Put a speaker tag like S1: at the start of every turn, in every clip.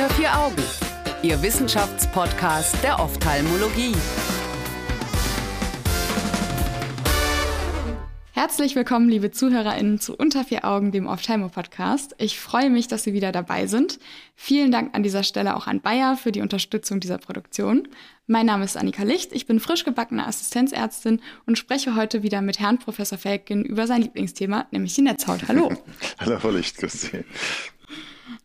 S1: Unter vier Augen, Ihr Wissenschaftspodcast der Ophthalmologie.
S2: Herzlich willkommen, liebe ZuhörerInnen, zu Unter vier Augen, dem Ophthalmo-Podcast. Ich freue mich, dass Sie wieder dabei sind. Vielen Dank an dieser Stelle auch an Bayer für die Unterstützung dieser Produktion. Mein Name ist Annika Licht, ich bin frisch gebackene Assistenzärztin und spreche heute wieder mit Herrn Professor Felkin über sein Lieblingsthema, nämlich die Netzhaut. Hallo.
S3: Hallo, Frau Licht, grüß Sie.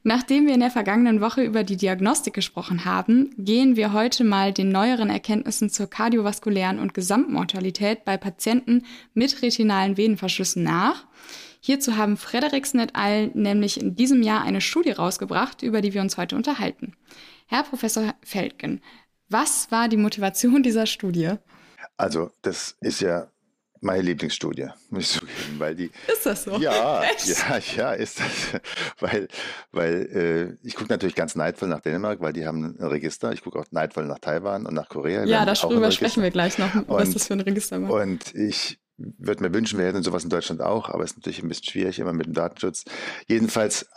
S2: Nachdem wir in der vergangenen Woche über die Diagnostik gesprochen haben, gehen wir heute mal den neueren Erkenntnissen zur kardiovaskulären und Gesamtmortalität bei Patienten mit retinalen Venenverschlüssen nach. Hierzu haben Frederiksen et al. nämlich in diesem Jahr eine Studie rausgebracht, über die wir uns heute unterhalten. Herr Professor Feldgen, was war die Motivation dieser Studie?
S3: Also, das ist ja meine Lieblingsstudie, muss ich zugeben, weil die.
S2: Ist das so?
S3: Ja, Echt? ja, ja, ist das. Weil, weil äh, ich gucke natürlich ganz neidvoll nach Dänemark, weil die haben ein Register. Ich gucke auch neidvoll nach Taiwan und nach Korea.
S2: Ja, darüber sprechen wir gleich noch, was und, das für ein Register war.
S3: Und ich würde mir wünschen, wir hätten sowas in Deutschland auch, aber es ist natürlich ein bisschen schwierig, immer mit dem Datenschutz. Jedenfalls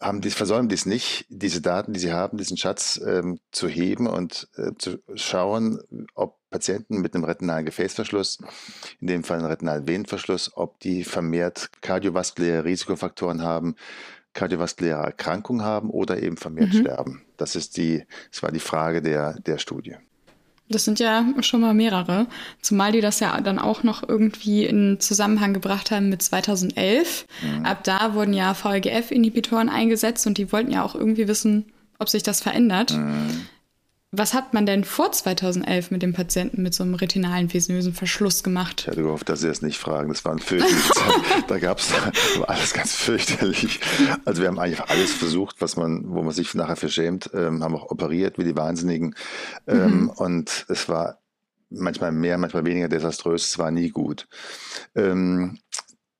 S3: haben die, versäumen dies nicht, diese Daten, die sie haben, diesen Schatz ähm, zu heben und äh, zu schauen, ob Patienten mit einem retinalen Gefäßverschluss, in dem Fall einen retinalen Venenverschluss, ob die vermehrt kardiovaskuläre Risikofaktoren haben, kardiovaskuläre Erkrankungen haben oder eben vermehrt mhm. sterben. Das ist die, das war die Frage der, der Studie.
S2: Das sind ja schon mal mehrere, zumal die das ja dann auch noch irgendwie in Zusammenhang gebracht haben mit 2011. Mhm. Ab da wurden ja VEGF-Inhibitoren eingesetzt und die wollten ja auch irgendwie wissen, ob sich das verändert. Mhm. Was hat man denn vor 2011 mit dem Patienten mit so einem retinalen venösen Verschluss gemacht?
S3: Ich hatte gehofft, dass Sie es nicht fragen. Das war ein fürchterliches Da gab es alles ganz fürchterlich. Also wir haben eigentlich alles versucht, was man, wo man sich nachher verschämt, ähm, haben auch operiert wie die Wahnsinnigen. Ähm, mhm. Und es war manchmal mehr, manchmal weniger desaströs. Es war nie gut. Ähm,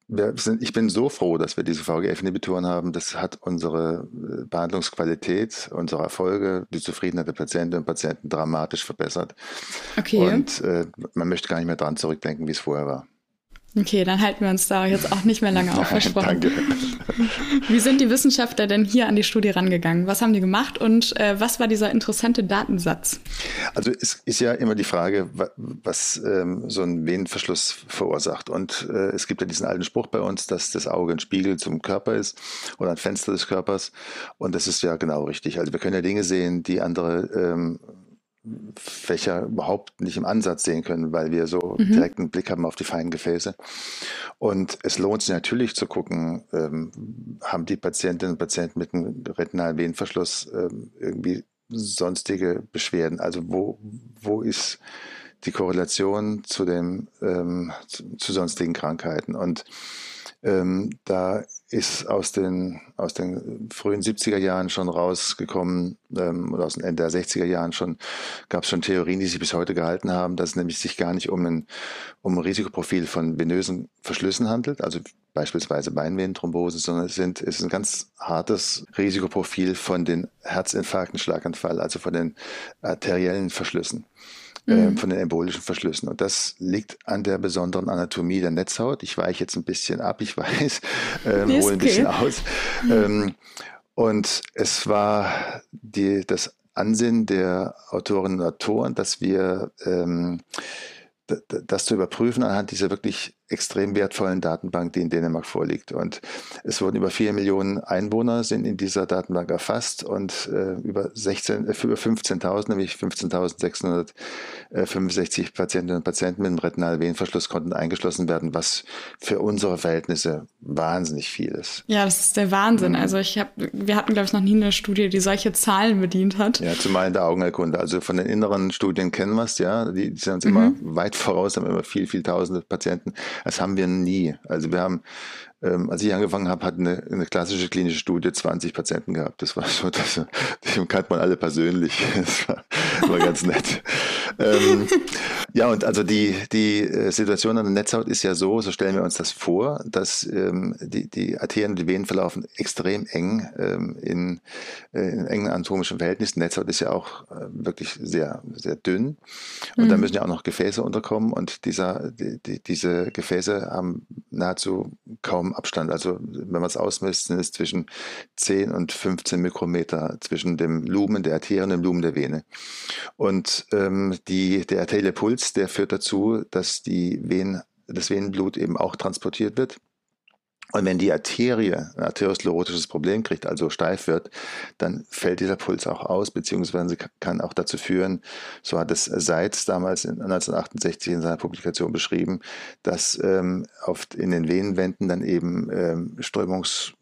S3: sind, ich bin so froh, dass wir diese VGF-Inhibitoren haben. Das hat unsere äh, Behandlungsqualität, unsere Erfolge, die Zufriedenheit der Patientinnen und Patienten dramatisch verbessert. Okay. Und äh, man möchte gar nicht mehr dran zurückdenken, wie es vorher war.
S2: Okay, dann halten wir uns da jetzt auch nicht mehr lange auf versprochen. Danke. Wie sind die Wissenschaftler denn hier an die Studie rangegangen? Was haben die gemacht und äh, was war dieser interessante Datensatz?
S3: Also es ist ja immer die Frage, was ähm, so ein Venenverschluss verursacht. Und äh, es gibt ja diesen alten Spruch bei uns, dass das Auge ein Spiegel zum Körper ist oder ein Fenster des Körpers. Und das ist ja genau richtig. Also wir können ja Dinge sehen, die andere ähm, Fächer überhaupt nicht im Ansatz sehen können, weil wir so mhm. direkt einen Blick haben auf die feinen Gefäße. Und es lohnt sich natürlich zu gucken, ähm, haben die Patientinnen und Patienten mit einem retinalen Venenverschluss ähm, irgendwie sonstige Beschwerden? Also wo, wo ist die Korrelation zu, dem, ähm, zu, zu sonstigen Krankheiten? Und ähm, da ist aus den, aus den frühen 70er Jahren schon rausgekommen, ähm, oder aus den Ende der 60er Jahren schon, gab es schon Theorien, die sich bis heute gehalten haben, dass es nämlich sich gar nicht um ein, um ein Risikoprofil von venösen Verschlüssen handelt, also beispielsweise Beinvenenthrombose, sondern es, sind, es ist ein ganz hartes Risikoprofil von den Herzinfarkten, Schlaganfall, also von den arteriellen Verschlüssen. Ähm, mhm. von den embolischen Verschlüssen. Und das liegt an der besonderen Anatomie der Netzhaut. Ich weiche jetzt ein bisschen ab, ich weiß, ähm, hole ein bisschen aus. Mhm. Ähm, und es war die, das Ansinnen der Autorinnen und Autoren, dass wir ähm, das zu überprüfen anhand dieser wirklich extrem wertvollen Datenbank, die in Dänemark vorliegt. Und es wurden über vier Millionen Einwohner sind in dieser Datenbank erfasst und äh, über 16, äh, über 15.000, nämlich 15.665 Patientinnen und Patienten mit einem Retinalvenenverschluss konnten eingeschlossen werden, was für unsere Verhältnisse wahnsinnig viel ist.
S2: Ja, das ist der Wahnsinn. Mhm. Also ich habe, wir hatten glaube ich noch nie eine Studie, die solche Zahlen bedient hat.
S3: Ja, zumal in der Augenerkunde. Also von den inneren Studien kennen wir es, ja, die, die sind uns mhm. immer weit voraus, haben immer viel, viel Tausende Patienten. Das haben wir nie. Also wir haben, ähm, als ich angefangen habe, hat eine, eine klassische klinische Studie 20 Patienten gehabt. Das war so, das, die kannte man alle persönlich. Das war, war ganz nett. ähm, ja, und also die, die äh, Situation an der Netzhaut ist ja so, so stellen wir uns das vor, dass ähm, die, die Arterien und die Venen verlaufen extrem eng ähm, in, äh, in engen anatomischen Verhältnissen. Netzhaut ist ja auch äh, wirklich sehr, sehr dünn. Und mhm. da müssen ja auch noch Gefäße unterkommen und dieser, die, die, diese Gefäße haben nahezu kaum Abstand. Also wenn man es ausmisst, sind es zwischen 10 und 15 Mikrometer zwischen dem Lumen der Arterie und dem Lumen der Vene. Und ähm, die, der arterielle Puls, der führt dazu, dass die Venen, das Venenblut eben auch transportiert wird. Und wenn die Arterie ein arteriosklerotisches Problem kriegt, also steif wird, dann fällt dieser Puls auch aus, beziehungsweise kann auch dazu führen, so hat es Seitz damals in 1968 in seiner Publikation beschrieben, dass ähm, oft in den Venenwänden dann eben ähm, Strömungs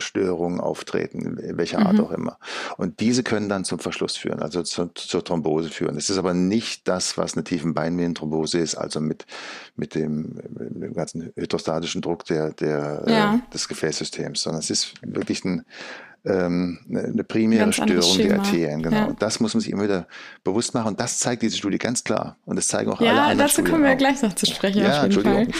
S3: Störungen auftreten, welcher Art mhm. auch immer. Und diese können dann zum Verschluss führen, also zur, zur Thrombose führen. Es ist aber nicht das, was eine tiefen Beinvenenthrombose ist, also mit, mit, dem, mit dem ganzen hydrostatischen Druck der, der, ja. äh, des Gefäßsystems, sondern es ist wirklich ein ähm, eine primäre Störung der Arterien. Genau. Ja. Und das muss man sich immer wieder bewusst machen. Und das zeigt diese Studie ganz klar. Und das zeigen auch ja, alle anderen
S2: Ja, dazu kommen wir auch. gleich noch zu sprechen. Ja, auf jeden Fall.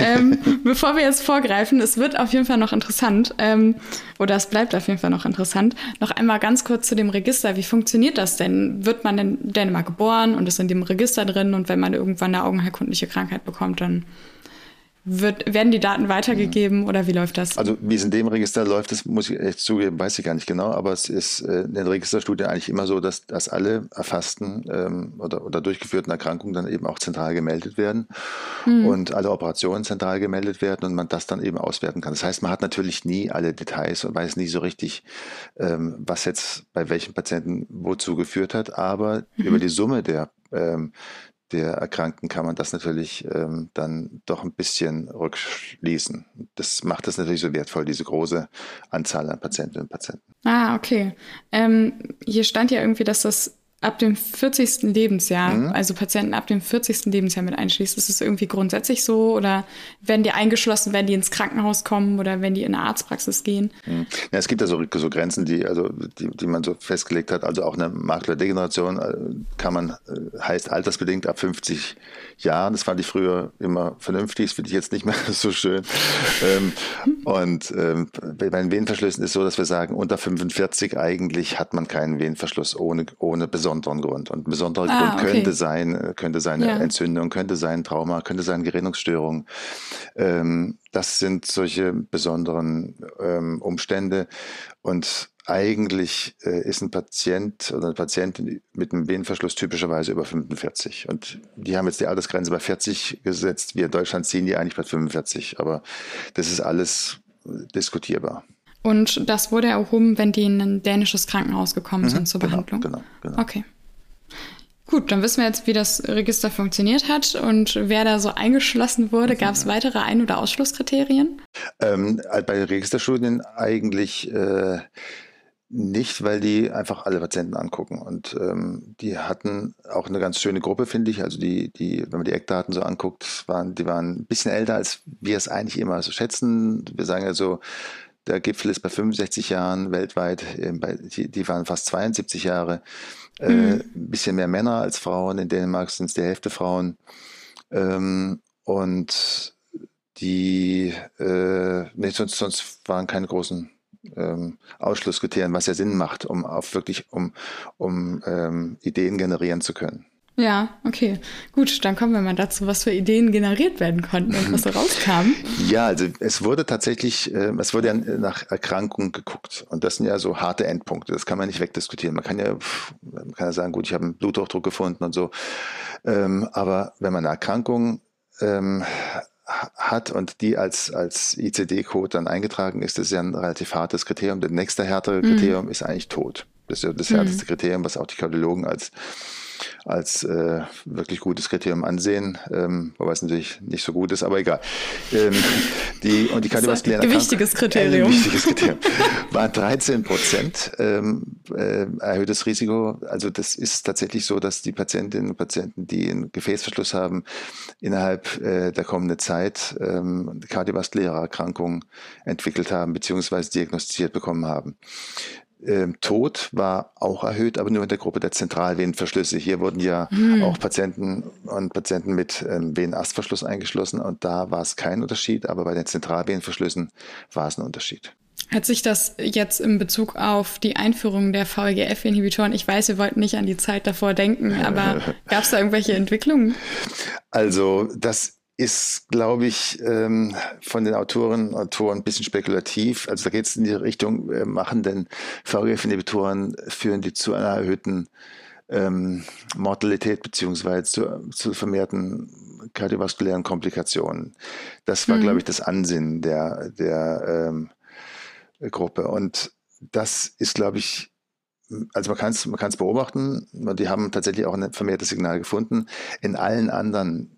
S2: Ähm, bevor wir jetzt vorgreifen, es wird auf jeden Fall noch interessant, ähm, oder es bleibt auf jeden Fall noch interessant, noch einmal ganz kurz zu dem Register. Wie funktioniert das denn? Wird man denn, denn mal geboren und ist in dem Register drin und wenn man irgendwann eine augenheilkundliche Krankheit bekommt, dann wird, werden die Daten weitergegeben oder wie läuft das?
S3: Also wie es in dem Register läuft, das muss ich echt zugeben, weiß ich gar nicht genau, aber es ist äh, in den Registerstudien eigentlich immer so, dass, dass alle erfassten ähm, oder, oder durchgeführten Erkrankungen dann eben auch zentral gemeldet werden hm. und alle Operationen zentral gemeldet werden und man das dann eben auswerten kann. Das heißt, man hat natürlich nie alle Details und weiß nie so richtig, ähm, was jetzt bei welchen Patienten wozu geführt hat, aber mhm. über die Summe der ähm, der Erkrankten kann man das natürlich ähm, dann doch ein bisschen rückschließen. Das macht es natürlich so wertvoll, diese große Anzahl an Patientinnen und Patienten.
S2: Ah, okay. Ähm, hier stand ja irgendwie, dass das ab dem 40. Lebensjahr, mhm. also Patienten ab dem 40. Lebensjahr mit einschließt. Ist es irgendwie grundsätzlich so oder werden die eingeschlossen, wenn die ins Krankenhaus kommen oder wenn die in eine Arztpraxis gehen?
S3: Mhm. Ja, es gibt ja so, so Grenzen, die, also, die, die man so festgelegt hat. Also auch eine Maklerdegeneration äh, kann man, äh, heißt altersbedingt ab 50 Jahren. Das fand ich früher immer vernünftig, das finde ich jetzt nicht mehr so schön. ähm, und ähm, bei den Venenverschlüssen ist es so, dass wir sagen, unter 45 eigentlich hat man keinen Venenverschluss ohne, ohne besondere besonderen Grund. Und ein besonderer ah, Grund könnte sein, äh, könnte sein ja. Entzündung, könnte sein Trauma, könnte sein Gerinnungsstörung. Ähm, das sind solche besonderen ähm, Umstände. Und eigentlich äh, ist ein Patient oder eine Patientin mit einem Venenverschluss typischerweise über 45. Und die haben jetzt die Altersgrenze bei 40 gesetzt. Wir in Deutschland ziehen die eigentlich bei 45. Aber das ist alles diskutierbar.
S2: Und das wurde erhoben, wenn die in ein dänisches Krankenhaus gekommen mhm, sind zur genau, Behandlung? Genau, genau. Okay. Gut, dann wissen wir jetzt, wie das Register funktioniert hat und wer da so eingeschlossen wurde. Gab es weitere Ein- oder Ausschlusskriterien?
S3: Ähm, bei Registerstudien eigentlich äh, nicht, weil die einfach alle Patienten angucken. Und ähm, die hatten auch eine ganz schöne Gruppe, finde ich. Also die, die, wenn man die Eckdaten so anguckt, waren, die waren ein bisschen älter, als wir es eigentlich immer so schätzen. Wir sagen ja so, der Gipfel ist bei 65 Jahren weltweit, ähm, die, die waren fast 72 Jahre. Äh, mhm. Ein bisschen mehr Männer als Frauen. In Dänemark sind es die Hälfte Frauen. Ähm, und die, äh, nee, sonst, sonst waren keine großen ähm, Ausschlusskriterien, was ja Sinn macht, um auf wirklich, um, um ähm, Ideen generieren zu können.
S2: Ja, okay. Gut, dann kommen wir mal dazu, was für Ideen generiert werden konnten und was rauskam.
S3: Ja, also es wurde tatsächlich, äh, es wurde ja nach Erkrankungen geguckt. Und das sind ja so harte Endpunkte. Das kann man nicht wegdiskutieren. Man kann ja, man kann ja sagen, gut, ich habe einen Bluthochdruck gefunden und so. Ähm, aber wenn man eine Erkrankung ähm, hat und die als, als ICD-Code dann eingetragen ist, das ist ja ein relativ hartes Kriterium. Das nächste härtere mhm. Kriterium mhm. ist eigentlich tot. Das ist ja das härteste mhm. Kriterium, was auch die Kardiologen als als äh, wirklich gutes Kriterium ansehen, ähm, wobei es natürlich nicht so gut ist, aber egal. Ähm, die, und die kardiovaskulären
S2: Gewichtiges Kriterium.
S3: Ein gewichtiges Kriterium. War 13 Prozent ähm, äh, erhöhtes Risiko. Also das ist tatsächlich so, dass die Patientinnen und Patienten, die einen Gefäßverschluss haben, innerhalb äh, der kommenden Zeit ähm, kardiovaskuläre Erkrankungen entwickelt haben, beziehungsweise diagnostiziert bekommen haben. Ähm, Tod war auch erhöht, aber nur in der Gruppe der Zentralvenenverschlüsse. Hier wurden ja hm. auch Patienten und Patienten mit ähm, Venenastverschluss eingeschlossen und da war es kein Unterschied, aber bei den Zentralvenenverschlüssen war es ein Unterschied.
S2: Hat sich das jetzt in Bezug auf die Einführung der VEGF-Inhibitoren, ich weiß, wir wollten nicht an die Zeit davor denken, aber gab es da irgendwelche Entwicklungen?
S3: Also das ist, glaube ich, ähm, von den Autoren und Autoren ein bisschen spekulativ. Also da geht es in die Richtung, äh, machen denn VEGF-Inhibitoren, führen die zu einer erhöhten ähm, Mortalität beziehungsweise zu, zu vermehrten kardiovaskulären Komplikationen. Das war, mhm. glaube ich, das Ansinnen der, der ähm, Gruppe. Und das ist, glaube ich, also man kann es man beobachten, die haben tatsächlich auch ein vermehrtes Signal gefunden. In allen anderen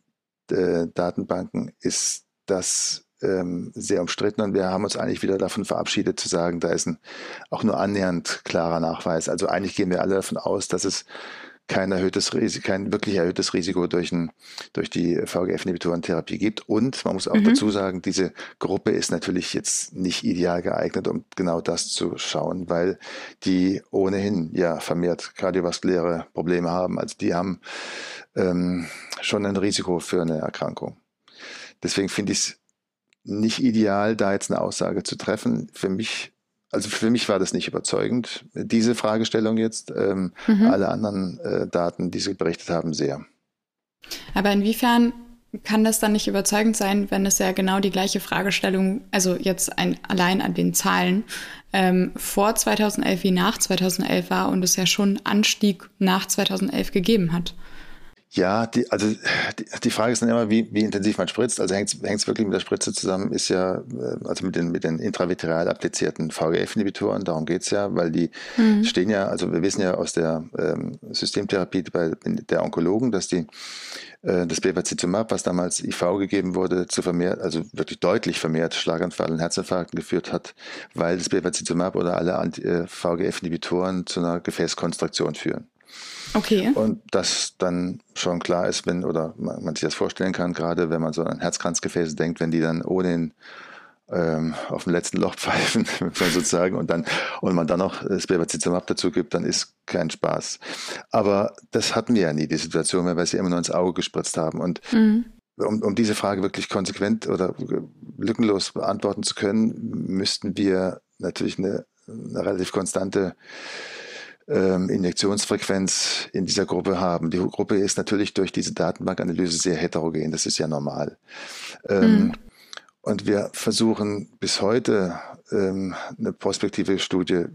S3: äh, Datenbanken ist das ähm, sehr umstritten und wir haben uns eigentlich wieder davon verabschiedet zu sagen, da ist ein auch nur annähernd klarer Nachweis. Also eigentlich gehen wir alle davon aus, dass es kein erhöhtes Risiko, kein wirklich erhöhtes Risiko durch, ein, durch die VEGF-Inhibitorentherapie gibt. Und man muss auch mhm. dazu sagen, diese Gruppe ist natürlich jetzt nicht ideal geeignet, um genau das zu schauen, weil die ohnehin ja vermehrt kardiovaskuläre Probleme haben. Also die haben ähm, schon ein Risiko für eine Erkrankung. Deswegen finde ich es nicht ideal, da jetzt eine Aussage zu treffen. Für mich also für mich war das nicht überzeugend, diese Fragestellung jetzt. Ähm, mhm. Alle anderen äh, Daten, die Sie berichtet haben, sehr.
S2: Aber inwiefern kann das dann nicht überzeugend sein, wenn es ja genau die gleiche Fragestellung, also jetzt ein, allein an den Zahlen, ähm, vor 2011 wie nach 2011 war und es ja schon Anstieg nach 2011 gegeben hat?
S3: Ja, die, also die, die Frage ist dann immer, wie, wie intensiv man spritzt. Also hängt es wirklich mit der Spritze zusammen, ist ja, äh, also mit den, mit den intravitrial applizierten VGF-Inhibitoren, darum geht's ja, weil die mhm. stehen ja, also wir wissen ja aus der ähm, Systemtherapie bei der Onkologen, dass die äh, das Bevacizumab, was damals IV gegeben wurde, zu vermehrt, also wirklich deutlich vermehrt Schlaganfall und Herzinfarkten geführt hat, weil das Bevacizumab oder alle äh, VGF-Inhibitoren zu einer Gefäßkonstruktion führen.
S2: Okay.
S3: Und das dann schon klar ist, wenn, oder man, man sich das vorstellen kann, gerade wenn man so an Herzkranzgefäße denkt, wenn die dann ohne ähm, auf dem letzten Loch pfeifen, sozusagen, und dann, und man dann noch das Bevacizumab dazu gibt, dann ist kein Spaß. Aber das hatten wir ja nie, die Situation, weil wir sie immer nur ins Auge gespritzt haben. Und mhm. um, um diese Frage wirklich konsequent oder lückenlos beantworten zu können, müssten wir natürlich eine, eine relativ konstante ähm, Injektionsfrequenz in dieser Gruppe haben. Die Gruppe ist natürlich durch diese Datenbankanalyse sehr heterogen, das ist ja normal. Ähm, mhm. Und wir versuchen bis heute ähm, eine prospektive Studie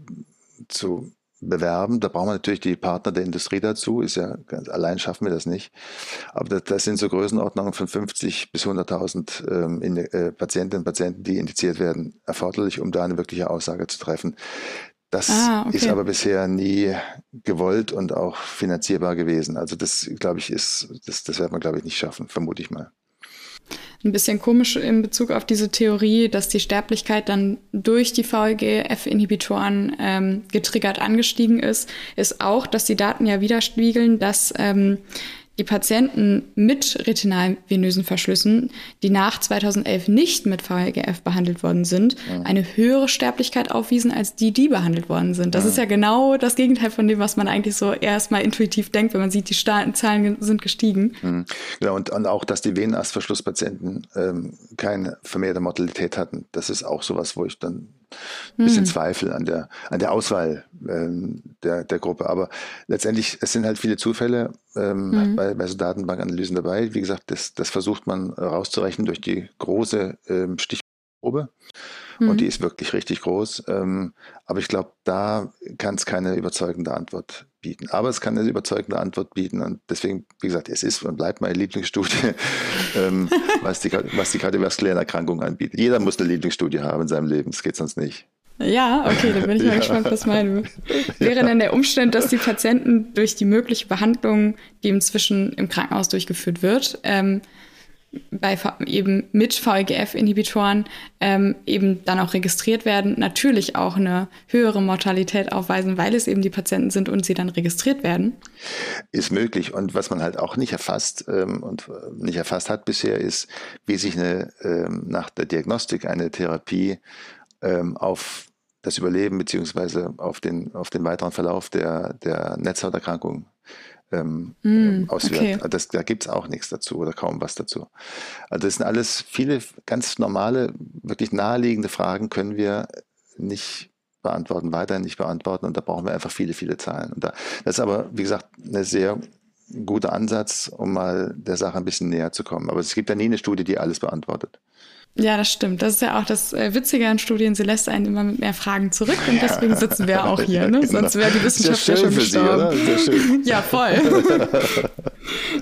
S3: zu bewerben. Da brauchen wir natürlich die Partner der Industrie dazu. Ist ja ganz, allein schaffen wir das nicht. Aber das, das sind so Größenordnungen von 50 bis 100.000 ähm, äh, Patientinnen und Patienten, die indiziert werden, erforderlich, um da eine wirkliche Aussage zu treffen. Das ah, okay. ist aber bisher nie gewollt und auch finanzierbar gewesen. Also das, glaube ich, ist, das, das wird man, glaube ich, nicht schaffen, vermute ich mal.
S2: Ein bisschen komisch in Bezug auf diese Theorie, dass die Sterblichkeit dann durch die VEGF-Inhibitoren ähm, getriggert angestiegen ist, ist auch, dass die Daten ja widerspiegeln, dass ähm, die Patienten mit retinalvenösen Verschlüssen, die nach 2011 nicht mit VEGF behandelt worden sind, ja. eine höhere Sterblichkeit aufwiesen als die, die behandelt worden sind. Das ja. ist ja genau das Gegenteil von dem, was man eigentlich so erstmal intuitiv denkt, wenn man sieht, die Zahlen sind gestiegen.
S3: Mhm. Genau, und, und, auch, dass die Venenastverschlusspatienten ähm, keine vermehrte Mortalität hatten. Das ist auch sowas, wo ich dann ein bisschen hm. Zweifel an der, an der Auswahl ähm, der, der Gruppe. Aber letztendlich, es sind halt viele Zufälle ähm, hm. bei, bei so Datenbankanalysen dabei. Wie gesagt, das, das versucht man rauszurechnen durch die große ähm, Stichprobe. Mhm. Und die ist wirklich richtig groß. Ähm, aber ich glaube, da kann es keine überzeugende Antwort bieten. Aber es kann eine überzeugende Antwort bieten. Und deswegen, wie gesagt, es ist und bleibt meine Lieblingsstudie, ähm, was, die, was die kardiovaskulären Erkrankungen anbietet. Jeder muss eine Lieblingsstudie haben in seinem Leben. Das geht sonst nicht.
S2: Ja, okay, dann bin ich mal ja. gespannt, was meine. Wäre denn der Umstand, dass die Patienten durch die mögliche Behandlung, die inzwischen im Krankenhaus durchgeführt wird, ähm, bei eben mit VEGF-Inhibitoren ähm, eben dann auch registriert werden, natürlich auch eine höhere Mortalität aufweisen, weil es eben die Patienten sind und sie dann registriert werden?
S3: Ist möglich. Und was man halt auch nicht erfasst ähm, und äh, nicht erfasst hat bisher, ist, wie sich eine, ähm, nach der Diagnostik eine Therapie ähm, auf das Überleben beziehungsweise auf den, auf den weiteren Verlauf der, der Netzhauterkrankung ähm, mm, auswirkt. Okay. Also das, da gibt es auch nichts dazu oder kaum was dazu. Also das sind alles viele ganz normale, wirklich naheliegende Fragen können wir nicht beantworten, weiterhin nicht beantworten und da brauchen wir einfach viele, viele Zahlen. Und da, das ist aber, wie gesagt, ein sehr guter Ansatz, um mal der Sache ein bisschen näher zu kommen. Aber es gibt ja nie eine Studie, die alles beantwortet.
S2: Ja, das stimmt. Das ist ja auch das äh, Witzige an Studien. Sie lässt einen immer mit mehr Fragen zurück und deswegen sitzen wir auch hier. Ne? Sonst wäre die Wissenschaft ja schon gestorben. Sie, ja, voll.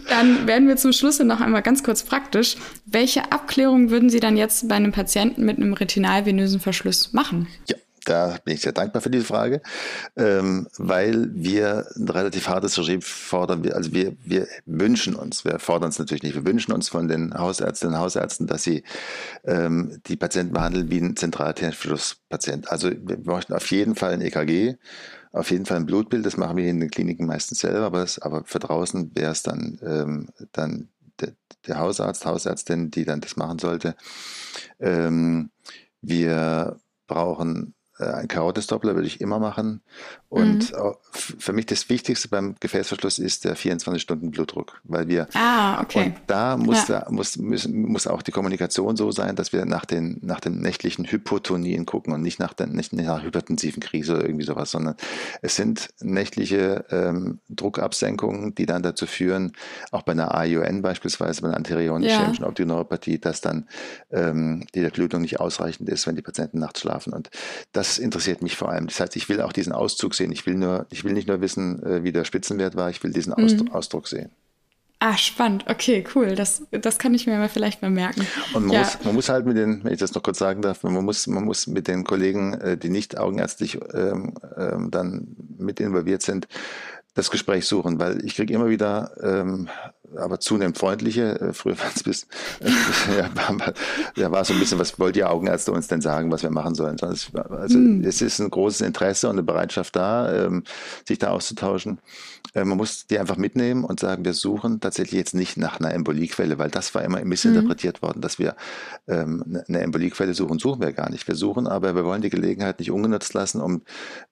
S2: dann werden wir zum Schluss noch einmal ganz kurz praktisch. Welche Abklärung würden Sie dann jetzt bei einem Patienten mit einem retinalvenösen Verschluss machen?
S3: Ja, da bin ich sehr dankbar für diese Frage, ähm, weil wir ein relativ hartes Regime fordern. Also wir, wir wünschen uns, wir fordern es natürlich nicht, wir wünschen uns von den Hausärztinnen und Hausärzten, dass sie ähm, die Patienten behandeln wie ein Zentralverschlusspatient. Also wir möchten auf jeden Fall ein EKG, auf jeden Fall ein Blutbild, das machen wir in den Kliniken meistens selber, aber, das, aber für draußen wäre es dann, ähm, dann der, der, Hausarzt, Hausärztin, die dann das machen sollte. Ähm, wir brauchen ein Karotisdoppler würde ich immer machen. Und mhm. für mich das Wichtigste beim Gefäßverschluss ist der 24-Stunden-Blutdruck, weil wir
S2: ah, okay.
S3: und da muss, ja. da muss, müssen, muss auch die Kommunikation so sein, dass wir nach den, nach den nächtlichen Hypotonien gucken und nicht nach, der, nicht nach hypertensiven Krise oder irgendwie sowas, sondern es sind nächtliche ähm, Druckabsenkungen, die dann dazu führen, auch bei einer AION beispielsweise, bei einer anterioren ischämischen ja. Optioneuropathie, dass dann ähm, die Durchblutung nicht ausreichend ist, wenn die Patienten nachts schlafen. Und das interessiert mich vor allem. Das heißt, ich will auch diesen Auszug sehen. Ich will, nur, ich will nicht nur wissen, äh, wie der Spitzenwert war, ich will diesen mhm. Ausdruck sehen.
S2: Ah, spannend. Okay, cool. Das, das kann ich mir mal vielleicht mal merken.
S3: Und man, ja. muss, man muss halt mit den, wenn ich das noch kurz sagen darf, man muss, man muss mit den Kollegen, äh, die nicht augenärztlich ähm, ähm, dann mit involviert sind, das Gespräch suchen, weil ich kriege immer wieder ähm, aber zunehmend freundliche. Äh, früher war es bis, ja, ja, war so ein bisschen, was wollt ihr Augenärzte uns denn sagen, was wir machen sollen? Also mm. es ist ein großes Interesse und eine Bereitschaft da, ähm, sich da auszutauschen. Äh, man muss die einfach mitnehmen und sagen, wir suchen tatsächlich jetzt nicht nach einer Emboliequelle, weil das war immer missinterpretiert mm. worden, dass wir ähm, ne, eine Emboliequelle suchen. Suchen wir gar nicht. Wir suchen, aber wir wollen die Gelegenheit nicht ungenutzt lassen, um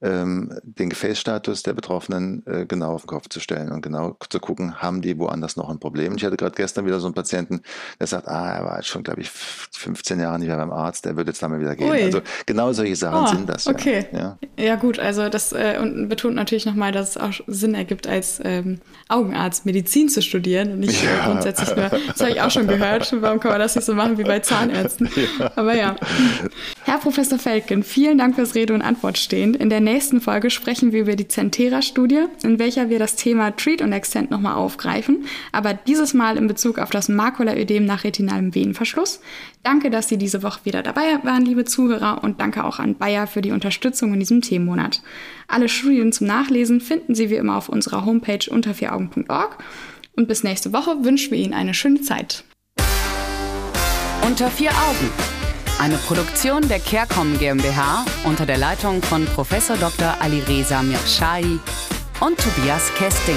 S3: ähm, den Gefäßstatus der Betroffenen äh, genau auf den Kopf zu stellen und genau zu gucken, haben die woanders noch ein Problem. Ich hatte gerade gestern wieder so einen Patienten, der sagt, ah, er war jetzt schon, glaube ich, 15 Jahre nicht mehr beim Arzt, der wird jetzt da mal wieder gehen. Ui. Also genau solche Sachen oh, sind das.
S2: Okay. Ja, ja gut, also das äh, und betont natürlich nochmal, dass es auch Sinn ergibt, als ähm, Augenarzt Medizin zu studieren und nicht ja. grundsätzlich nur, das habe ich auch schon gehört, warum kann man das nicht so machen wie bei Zahnärzten? Ja. Aber ja. Herr Professor Feldgen, vielen Dank fürs Rede und Antwort stehen. In der nächsten Folge sprechen wir über die Centera-Studie, in welcher wir das Thema Treat und Extend nochmal aufgreifen. Aber dieses Mal in Bezug auf das Makulaödem nach retinalem Venenverschluss. Danke, dass Sie diese Woche wieder dabei waren, liebe Zuhörer, und danke auch an Bayer für die Unterstützung in diesem Themenmonat. Alle Studien zum Nachlesen finden Sie wie immer auf unserer Homepage unter vieraugen.org. Und bis nächste Woche wünschen wir Ihnen eine schöne Zeit.
S1: Unter vier Augen. Eine Produktion der CareCom GmbH unter der Leitung von Prof. Dr. Alireza Mirshahi und Tobias Kesting.